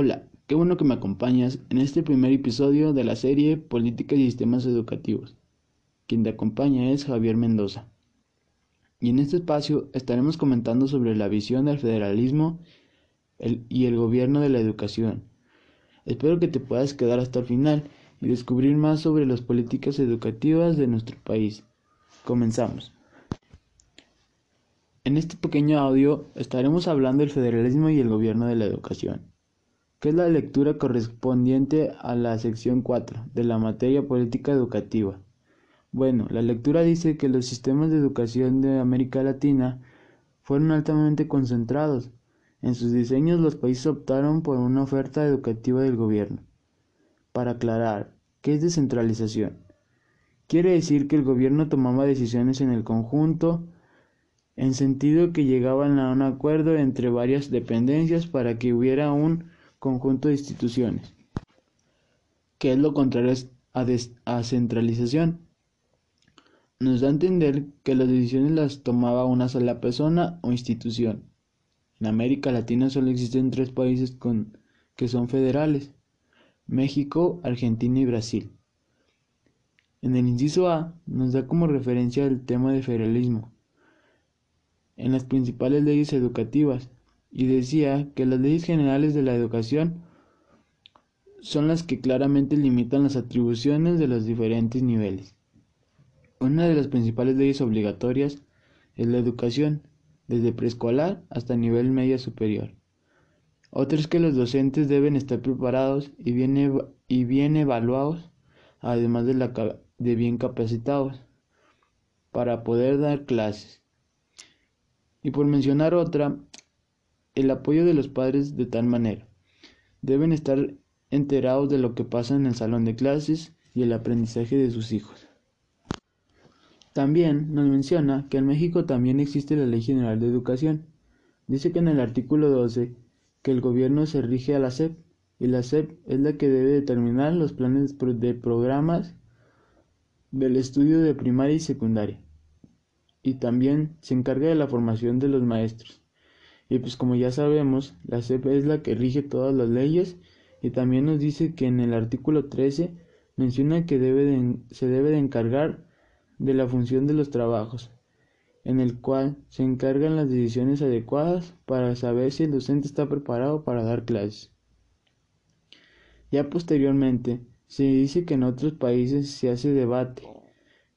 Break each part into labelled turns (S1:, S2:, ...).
S1: Hola, qué bueno que me acompañas en este primer episodio de la serie Políticas y Sistemas Educativos. Quien te acompaña es Javier Mendoza. Y en este espacio estaremos comentando sobre la visión del federalismo y el gobierno de la educación. Espero que te puedas quedar hasta el final y descubrir más sobre las políticas educativas de nuestro país. Comenzamos. En este pequeño audio estaremos hablando del federalismo y el gobierno de la educación, que es la lectura correspondiente a la sección 4 de la materia política educativa. Bueno, la lectura dice que los sistemas de educación de América Latina fueron altamente concentrados. En sus diseños los países optaron por una oferta educativa del gobierno. Para aclarar, ¿qué es descentralización? Quiere decir que el gobierno tomaba decisiones en el conjunto, en sentido que llegaban a un acuerdo entre varias dependencias para que hubiera un conjunto de instituciones, que es lo contrario a, centralización. Nos da a entender que las decisiones las tomaba una sola persona o institución. En América Latina solo existen tres países con, que son federales, México, Argentina y Brasil. En el inciso A nos da como referencia el tema de federalismo, en las principales leyes educativas y decía que las leyes generales de la educación son las que claramente limitan las atribuciones de los diferentes niveles. Una de las principales leyes obligatorias es la educación, desde preescolar hasta nivel media superior. Otra es que los docentes deben estar preparados y bien, y bien evaluados, además de, de bien capacitados, para poder dar clases. Y por mencionar otra, el apoyo de los padres de tal manera. Deben estar enterados de lo que pasa en el salón de clases y el aprendizaje de sus hijos. También nos menciona que en México también existe la Ley General de Educación. Dice que en el artículo 12 que el gobierno se rige a la SEP y la SEP es la que debe determinar los planes de programas del estudio de primaria y secundaria y también se encarga de la formación de los maestros. Y pues como ya sabemos, la CEP es la que rige todas las leyes y también nos dice que en el artículo 13 menciona que debe se debe de encargar de la función de los trabajos, en el cual se encargan las decisiones adecuadas para saber si el docente está preparado para dar clases. Ya posteriormente, se dice que en otros países se hace debate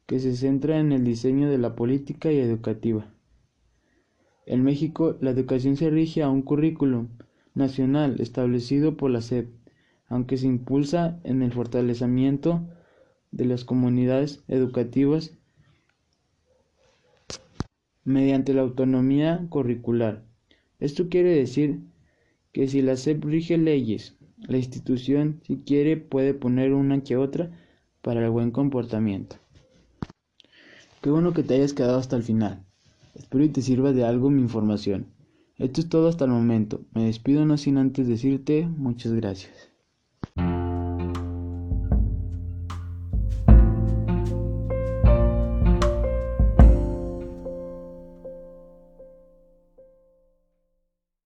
S1: que se centra en el diseño de la política y educativa. En México, la educación se rige a un currículum nacional establecido por la SEP, aunque se impulsa en el fortalecimiento de las comunidades educativas mediante la autonomía curricular. Esto quiere decir que si la SEP rige leyes, la institución, si quiere, puede poner una que otra para el buen comportamiento. Qué bueno que te hayas quedado hasta el final. Espero y te sirva de algo mi información. Esto es todo hasta el momento. Me despido no sin antes decirte muchas gracias.